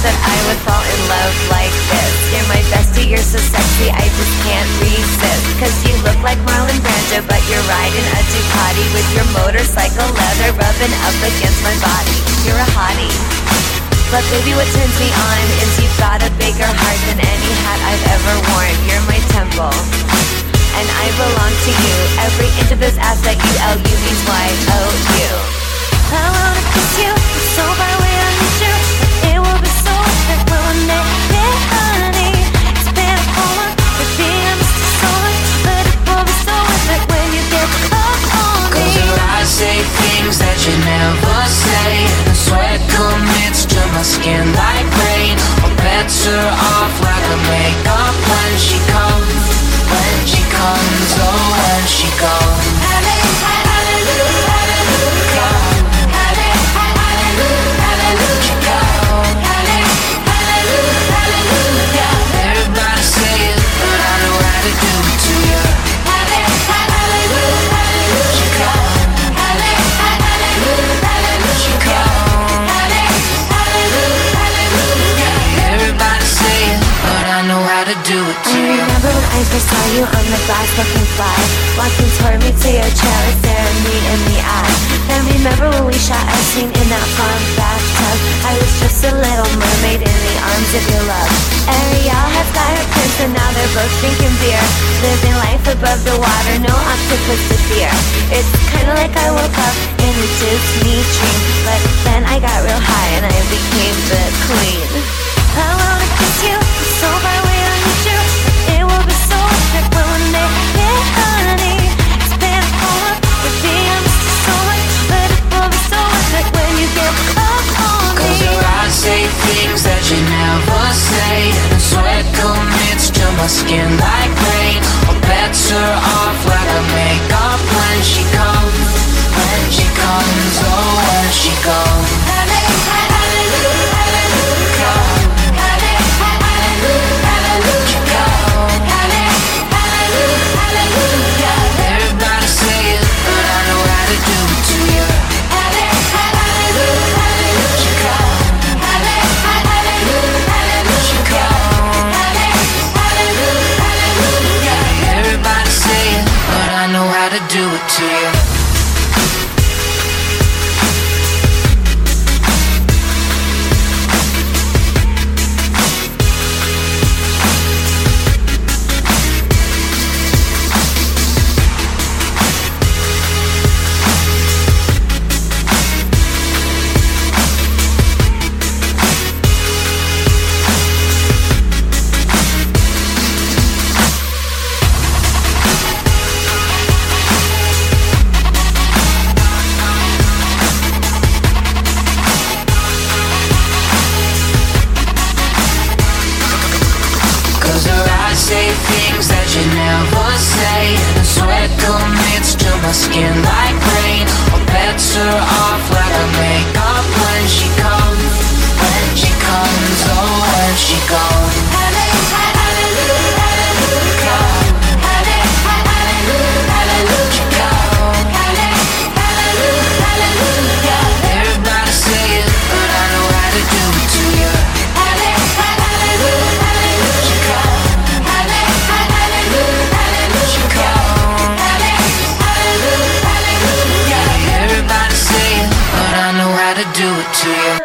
that I would fall in love like this. You're my bestie, you're so sexy, I just can't resist. Cause you look like Marlon Brando, but you're riding a Ducati with your motorcycle leather rubbing up against my body. You're a hottie. But baby, what turns me on is you've got a bigger heart than any hat I've ever worn. You're my temple and I belong to you. Every inch of this ass that you L U means Y O U. I wanna kiss you so bad. Skin like rain. Or bets To do it I remember when I first saw you on the glass looking fly? Walking toward me to your chair, and staring me in the eye. And remember when we shot a scene in that farm bathtub? I was just a little mermaid in the arms of your love. Ariel has got her prince and now they're both drinking beer. Living life above the water, no octopus to fear. It's kinda like I woke up in a Disney my skin like rain. Or bets do it to you Cause her eyes say things that you never say. And sweat commits to my skin like rain. Or bets her off like to you